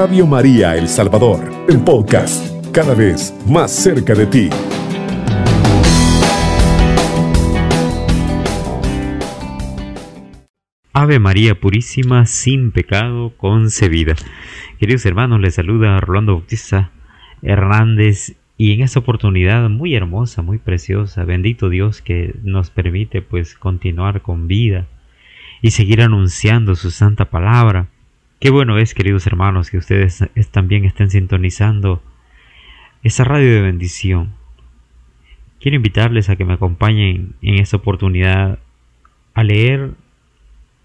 Radio María El Salvador, el podcast, cada vez más cerca de ti. Ave María Purísima, sin pecado concebida. Queridos hermanos, les saluda Rolando Bautista Hernández y en esta oportunidad muy hermosa, muy preciosa, bendito Dios que nos permite pues continuar con vida y seguir anunciando su santa palabra Qué bueno es, queridos hermanos, que ustedes también estén sintonizando esa radio de bendición. Quiero invitarles a que me acompañen en esta oportunidad a leer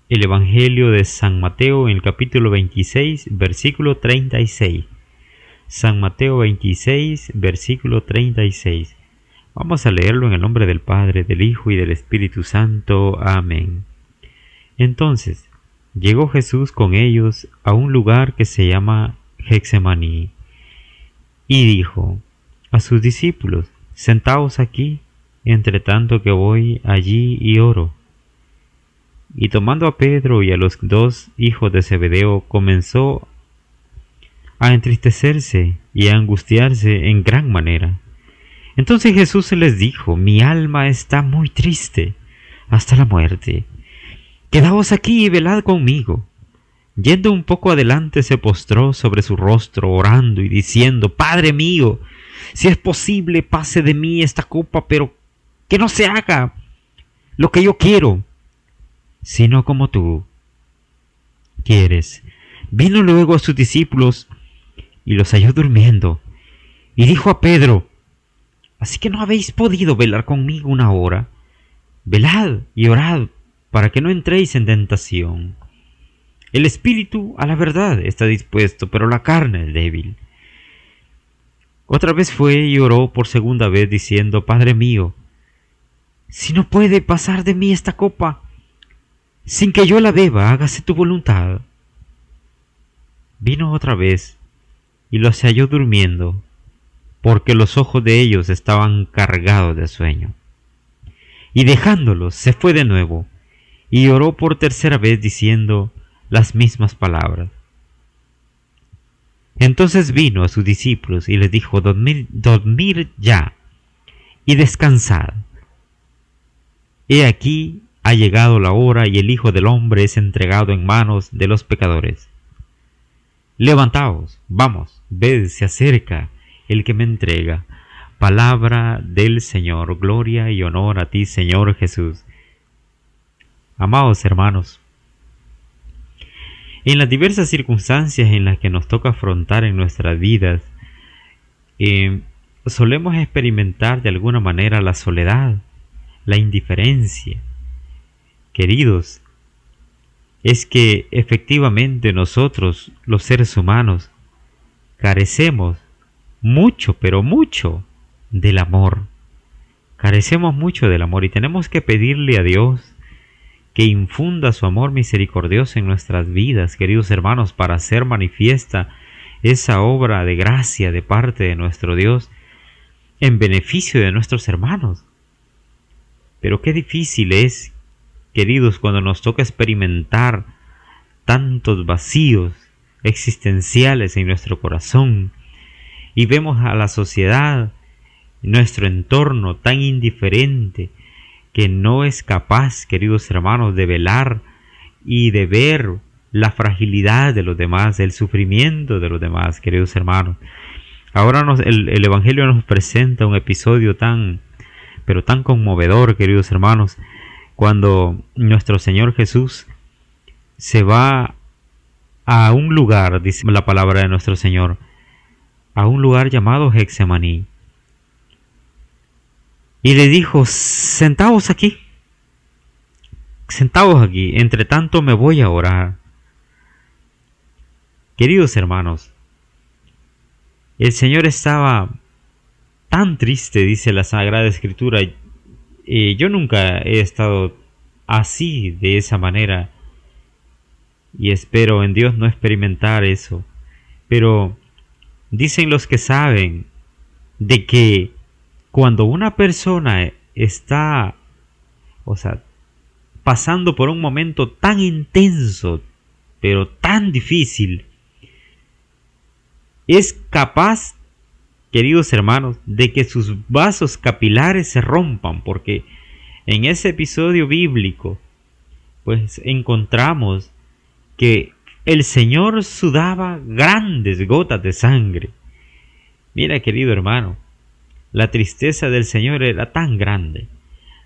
el Evangelio de San Mateo en el capítulo 26, versículo 36. San Mateo 26, versículo 36. Vamos a leerlo en el nombre del Padre, del Hijo y del Espíritu Santo. Amén. Entonces, Llegó Jesús con ellos a un lugar que se llama Hexemaní y dijo a sus discípulos, Sentaos aquí, entre tanto que voy allí y oro. Y tomando a Pedro y a los dos hijos de Zebedeo, comenzó a entristecerse y a angustiarse en gran manera. Entonces Jesús les dijo, Mi alma está muy triste hasta la muerte Quedaos aquí y velad conmigo. Yendo un poco adelante se postró sobre su rostro, orando y diciendo, Padre mío, si es posible, pase de mí esta copa, pero que no se haga lo que yo quiero, sino como tú quieres. Vino luego a sus discípulos y los halló durmiendo, y dijo a Pedro, Así que no habéis podido velar conmigo una hora. Velad y orad para que no entréis en tentación. El espíritu a la verdad está dispuesto, pero la carne es débil. Otra vez fue y oró por segunda vez diciendo, Padre mío, si no puede pasar de mí esta copa, sin que yo la beba, hágase tu voluntad. Vino otra vez y los halló durmiendo, porque los ojos de ellos estaban cargados de sueño. Y dejándolos, se fue de nuevo y oró por tercera vez diciendo las mismas palabras. Entonces vino a sus discípulos y les dijo, dormir, dormir ya y descansad. He aquí ha llegado la hora y el Hijo del Hombre es entregado en manos de los pecadores. Levantaos, vamos, ved, se acerca el que me entrega. Palabra del Señor, gloria y honor a ti, Señor Jesús. Amados hermanos, en las diversas circunstancias en las que nos toca afrontar en nuestras vidas, eh, solemos experimentar de alguna manera la soledad, la indiferencia. Queridos, es que efectivamente nosotros, los seres humanos, carecemos mucho, pero mucho del amor. Carecemos mucho del amor y tenemos que pedirle a Dios que infunda su amor misericordioso en nuestras vidas, queridos hermanos, para hacer manifiesta esa obra de gracia de parte de nuestro Dios en beneficio de nuestros hermanos. Pero qué difícil es, queridos, cuando nos toca experimentar tantos vacíos existenciales en nuestro corazón y vemos a la sociedad, nuestro entorno tan indiferente, que no es capaz, queridos hermanos, de velar y de ver la fragilidad de los demás, el sufrimiento de los demás, queridos hermanos. Ahora el, el, Evangelio nos presenta un episodio tan, pero tan conmovedor, queridos hermanos, cuando nuestro Señor Jesús se va a un lugar, dice la palabra de nuestro Señor, a un lugar llamado Hexemaní y le dijo, sentaos aquí, sentaos aquí, entre tanto me voy a orar. Queridos hermanos, el Señor estaba tan triste, dice la Sagrada Escritura, y yo nunca he estado así, de esa manera, y espero en Dios no experimentar eso, pero dicen los que saben de que cuando una persona está, o sea, pasando por un momento tan intenso, pero tan difícil, es capaz, queridos hermanos, de que sus vasos capilares se rompan, porque en ese episodio bíblico, pues encontramos que el Señor sudaba grandes gotas de sangre. Mira, querido hermano, la tristeza del Señor era tan grande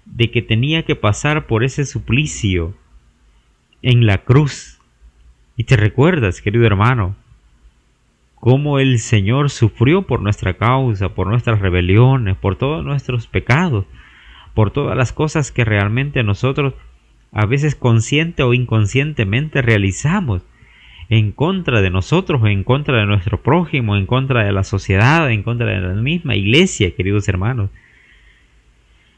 de que tenía que pasar por ese suplicio en la cruz. Y te recuerdas, querido hermano, cómo el Señor sufrió por nuestra causa, por nuestras rebeliones, por todos nuestros pecados, por todas las cosas que realmente nosotros a veces consciente o inconscientemente realizamos en contra de nosotros, en contra de nuestro prójimo, en contra de la sociedad, en contra de la misma iglesia, queridos hermanos.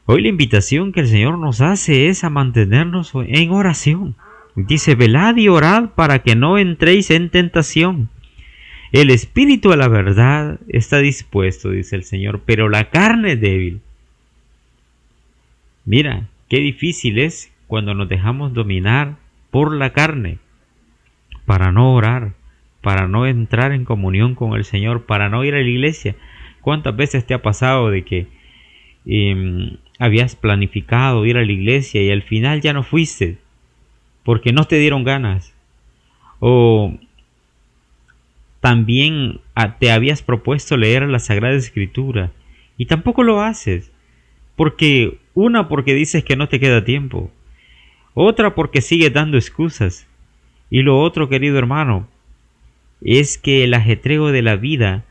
Hoy la invitación que el Señor nos hace es a mantenernos en oración. Dice, velad y orad para que no entréis en tentación. El espíritu a la verdad está dispuesto, dice el Señor, pero la carne es débil. Mira, qué difícil es cuando nos dejamos dominar por la carne, para no orar, para no entrar en comunión con el Señor, para no ir a la iglesia. ¿Cuántas veces te ha pasado de que em, habías planificado ir a la iglesia y al final ya no fuiste porque no te dieron ganas? O también ah, te habías propuesto leer la Sagrada Escritura y tampoco lo haces. Porque una porque dices que no te queda tiempo, otra porque sigues dando excusas. Y lo otro, querido hermano, es que el ajetreo de la vida,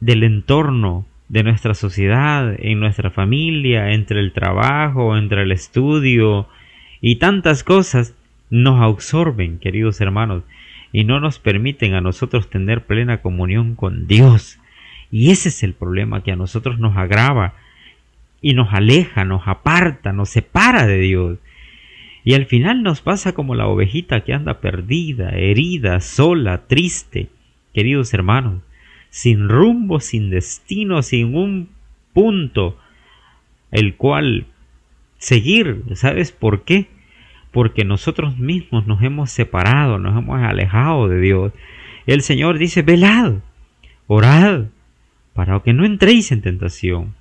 del entorno, de nuestra sociedad, en nuestra familia, entre el trabajo, entre el estudio y tantas cosas, nos absorben, queridos hermanos, y no nos permiten a nosotros tener plena comunión con Dios. Y ese es el problema que a nosotros nos agrava y nos aleja, nos aparta, nos separa de Dios. Y al final nos pasa como la ovejita que anda perdida, herida, sola, triste, queridos hermanos, sin rumbo, sin destino, sin un punto el cual seguir. ¿Sabes por qué? porque nosotros mismos nos hemos separado, nos hemos alejado de Dios. El Señor dice, velad, orad, para que no entréis en tentación.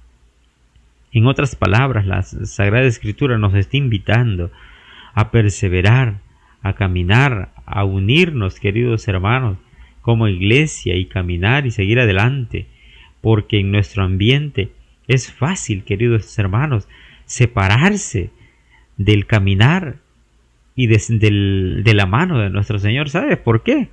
En otras palabras, la Sagrada Escritura nos está invitando a perseverar, a caminar, a unirnos, queridos hermanos, como iglesia y caminar y seguir adelante, porque en nuestro ambiente es fácil, queridos hermanos, separarse del caminar y de, la mano de nuestro Señor. ¿Sabes por qué?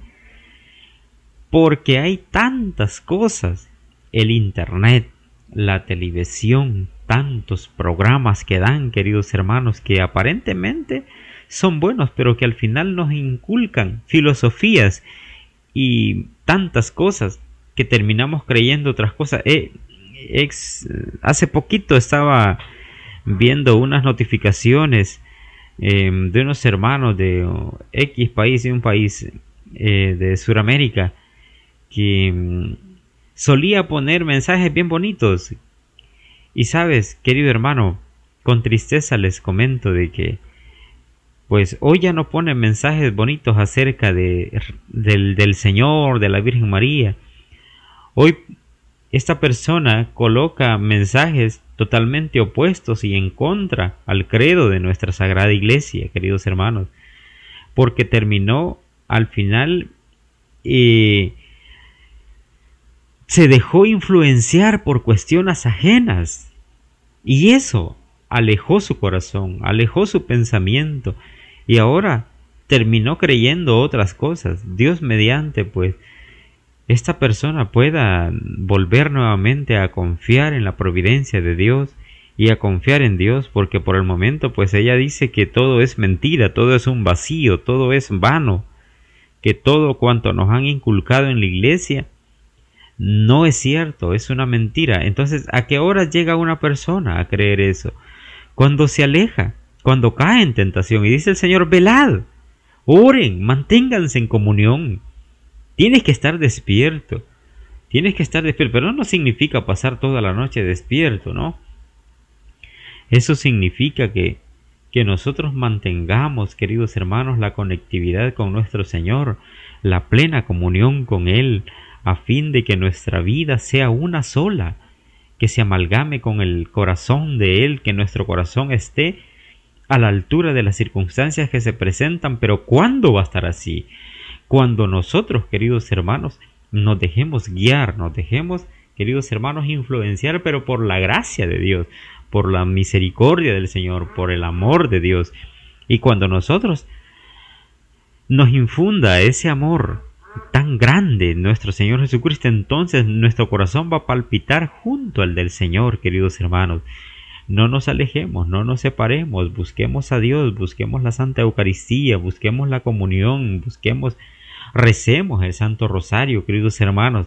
Porque hay tantas cosas. El Internet, la televisión, tantos programas que dan, queridos hermanos, que aparentemente son buenos, pero que al final nos inculcan filosofías y tantas cosas que terminamos creyendo otras cosas. Eh, hace poquito estaba viendo unas notificaciones Em, de unos hermanos de X país, de un país eh, de Sudamérica, que em, solía poner mensajes bien bonitos. Y sabes, querido hermano, con tristeza les comento de que, pues hoy ya no ponen mensajes bonitos acerca de, del, del Señor, de la Virgen María. Hoy esta persona coloca mensajes totalmente opuestos y en contra al credo de nuestra Sagrada Iglesia, queridos hermanos, porque terminó al final eh, se dejó influenciar por cuestiones ajenas y eso alejó su corazón, alejó su pensamiento y ahora terminó creyendo otras cosas. Dios mediante, pues, esta persona pueda volver nuevamente a confiar en la providencia de Dios y a confiar en Dios porque por el momento pues ella dice que todo es mentira, todo es un vacío, todo es vano, que todo cuanto nos han inculcado en la iglesia no es cierto, es una mentira. Entonces, ¿a qué hora llega una persona a creer eso? Cuando se aleja, cuando cae en tentación y dice el Señor, velad, oren, manténganse en comunión, Tienes que estar despierto. Tienes que estar despierto. Pero no significa pasar toda la noche despierto, ¿no? Eso significa que, que nosotros mantengamos, queridos hermanos, la conectividad con nuestro Señor, la plena comunión con Él, a fin de que nuestra vida sea una sola, que se amalgame con el corazón de Él, que nuestro corazón esté a la altura de las circunstancias que se presentan, pero ¿cuándo va a estar así? Cuando nosotros, queridos hermanos, nos dejemos guiar, nos dejemos, queridos hermanos, influenciar, pero por la gracia de Dios, por la misericordia del Señor, por el amor de Dios. Y cuando nosotros nos infunda ese amor tan grande nuestro Señor Jesucristo, entonces nuestro corazón va a palpitar junto al del Señor, queridos hermanos. No nos alejemos, no nos separemos, busquemos a Dios, busquemos la Santa Eucaristía, busquemos la comunión, busquemos, recemos el Santo Rosario, queridos hermanos.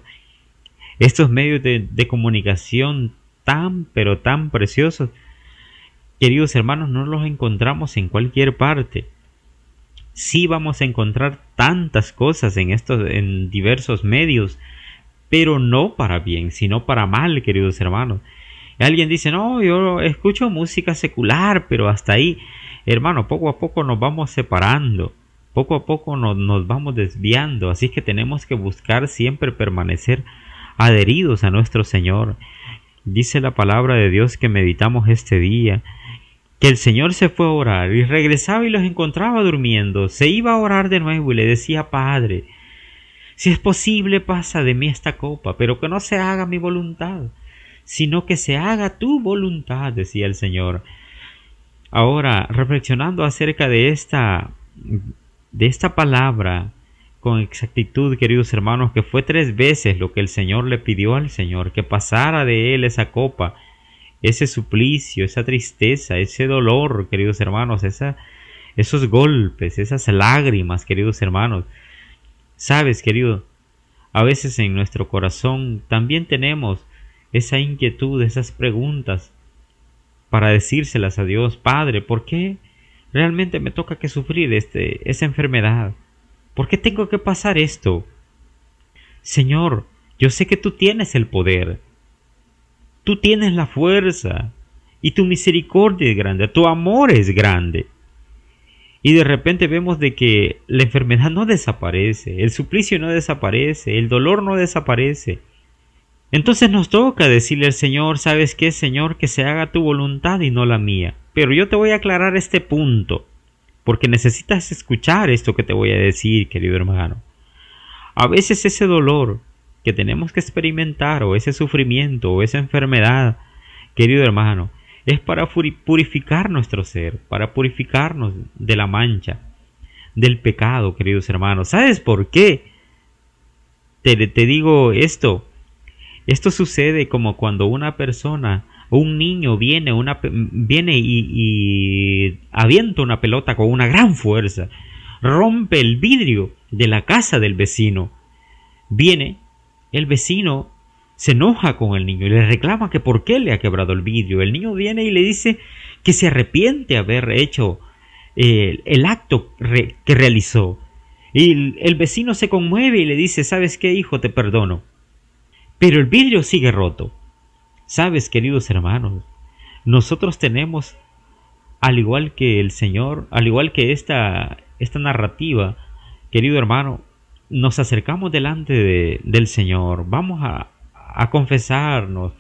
Estos medios de, de comunicación tan, pero tan preciosos, queridos hermanos, no los encontramos en cualquier parte. Sí vamos a encontrar tantas cosas en estos, en diversos medios, pero no para bien, sino para mal, queridos hermanos. Alguien dice, no, yo escucho música secular, pero hasta ahí, hermano, poco a poco nos vamos separando, poco a poco nos, nos vamos desviando, así que tenemos que buscar siempre permanecer adheridos a nuestro Señor. Dice la palabra de Dios que meditamos este día, que el Señor se fue a orar y regresaba y los encontraba durmiendo, se iba a orar de nuevo y le decía, Padre, si es posible pasa de mí esta copa, pero que no se haga mi voluntad, sino que se haga tu voluntad, decía el Señor. Ahora, reflexionando acerca de esta, de esta palabra con exactitud, queridos hermanos, que fue tres veces lo que el Señor le pidió al Señor, que pasara de él esa copa, ese suplicio, esa tristeza, ese dolor, queridos hermanos, esa, esos golpes, esas lágrimas, queridos hermanos. Sabes, querido, a veces en nuestro corazón también tenemos esa inquietud, esas preguntas, para decírselas a Dios, Padre, ¿por qué realmente me toca que sufrir este, esa enfermedad? ¿Por qué tengo que pasar esto? Señor, yo sé que tú tienes el poder, tú tienes la fuerza, y tu misericordia es grande, tu amor es grande. Y de repente vemos de que la enfermedad no desaparece, el suplicio no desaparece, el dolor no desaparece, entonces nos toca decirle al Señor, ¿sabes qué, Señor? Que se haga tu voluntad y no la mía. Pero yo te voy a aclarar este punto, porque necesitas escuchar esto que te voy a decir, querido hermano. A veces ese dolor que tenemos que experimentar, o ese sufrimiento, o esa enfermedad, querido hermano, es para purificar nuestro ser, para purificarnos de la mancha, del pecado, queridos hermanos. ¿Sabes por qué? Te, te digo esto, esto sucede como cuando una persona un niño viene, viene y, y avienta una pelota con una gran fuerza, rompe el vidrio de la casa del vecino. Viene, el vecino se enoja con el niño y le reclama que por qué le ha quebrado el vidrio. El niño viene y le dice que se arrepiente de haber hecho eh, el acto que realizó. Y el vecino se conmueve y le dice, ¿sabes qué, hijo? Te perdono. Pero el vidrio sigue roto. Sabes, queridos hermanos, nosotros tenemos, al igual que el Señor, al igual que esta, esta narrativa, querido hermano, nos acercamos delante del Señor, vamos a, a confesarnos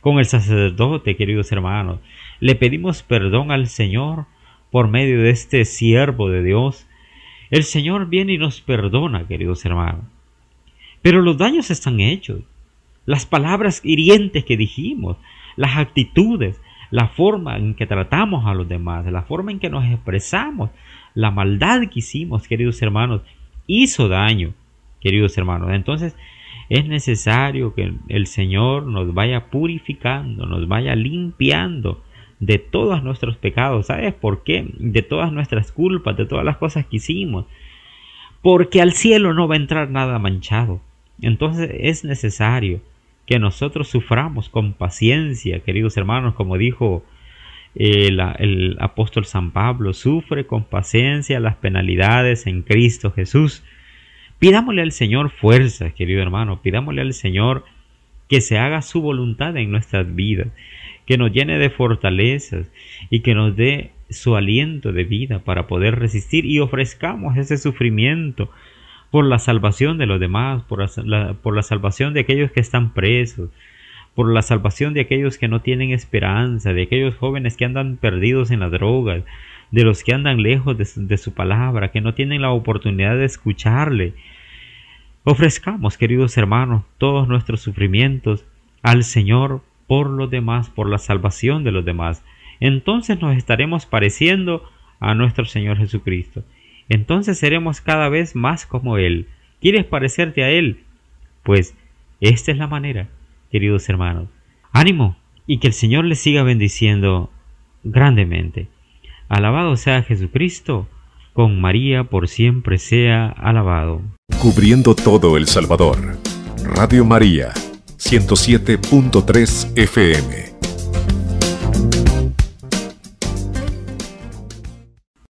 con el sacerdote, queridos hermanos, le pedimos perdón al Señor por medio de este siervo de Dios. El Señor viene y nos perdona, queridos hermanos. Pero los daños están hechos las palabras hirientes que dijimos, las actitudes, la forma en que tratamos a los demás, la forma en que nos expresamos, la maldad que hicimos, queridos hermanos, hizo daño, queridos hermanos. Entonces es necesario que el Señor nos vaya purificando, nos vaya limpiando de todos nuestros pecados. ¿Sabes por qué? De todas nuestras culpas, de todas las cosas que hicimos. Porque al cielo no va a entrar nada manchado. Entonces es necesario que nosotros suframos con paciencia, queridos hermanos, como dijo el, el, apóstol San Pablo, sufre con paciencia las penalidades en Cristo Jesús. Pidámosle al Señor fuerza, querido hermano, pidámosle al Señor que se haga su voluntad en nuestras vidas, que nos llene de fortalezas y que nos dé su aliento de vida para poder resistir y ofrezcamos ese sufrimiento por la salvación de los demás, por la salvación de aquellos que están presos, por la salvación de aquellos que no tienen esperanza, de aquellos jóvenes que andan perdidos en las drogas, de los que andan lejos de, de, su palabra, que no tienen la oportunidad de escucharle. Ofrezcamos, queridos hermanos, todos nuestros sufrimientos al Señor por los demás, por la salvación de los demás. Entonces nos estaremos pareciendo a nuestro Señor Jesucristo entonces seremos cada vez más como Él. ¿Quieres parecerte a Él? Pues esta es la manera, queridos hermanos. Ánimo y que el Señor les siga bendiciendo grandemente. Alabado sea Jesucristo, con María por siempre sea alabado. Cubriendo todo El Salvador. Radio María, 107.3 FM.